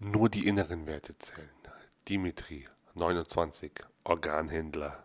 Nur die inneren Werte zählen. Dimitri, 29, Organhändler.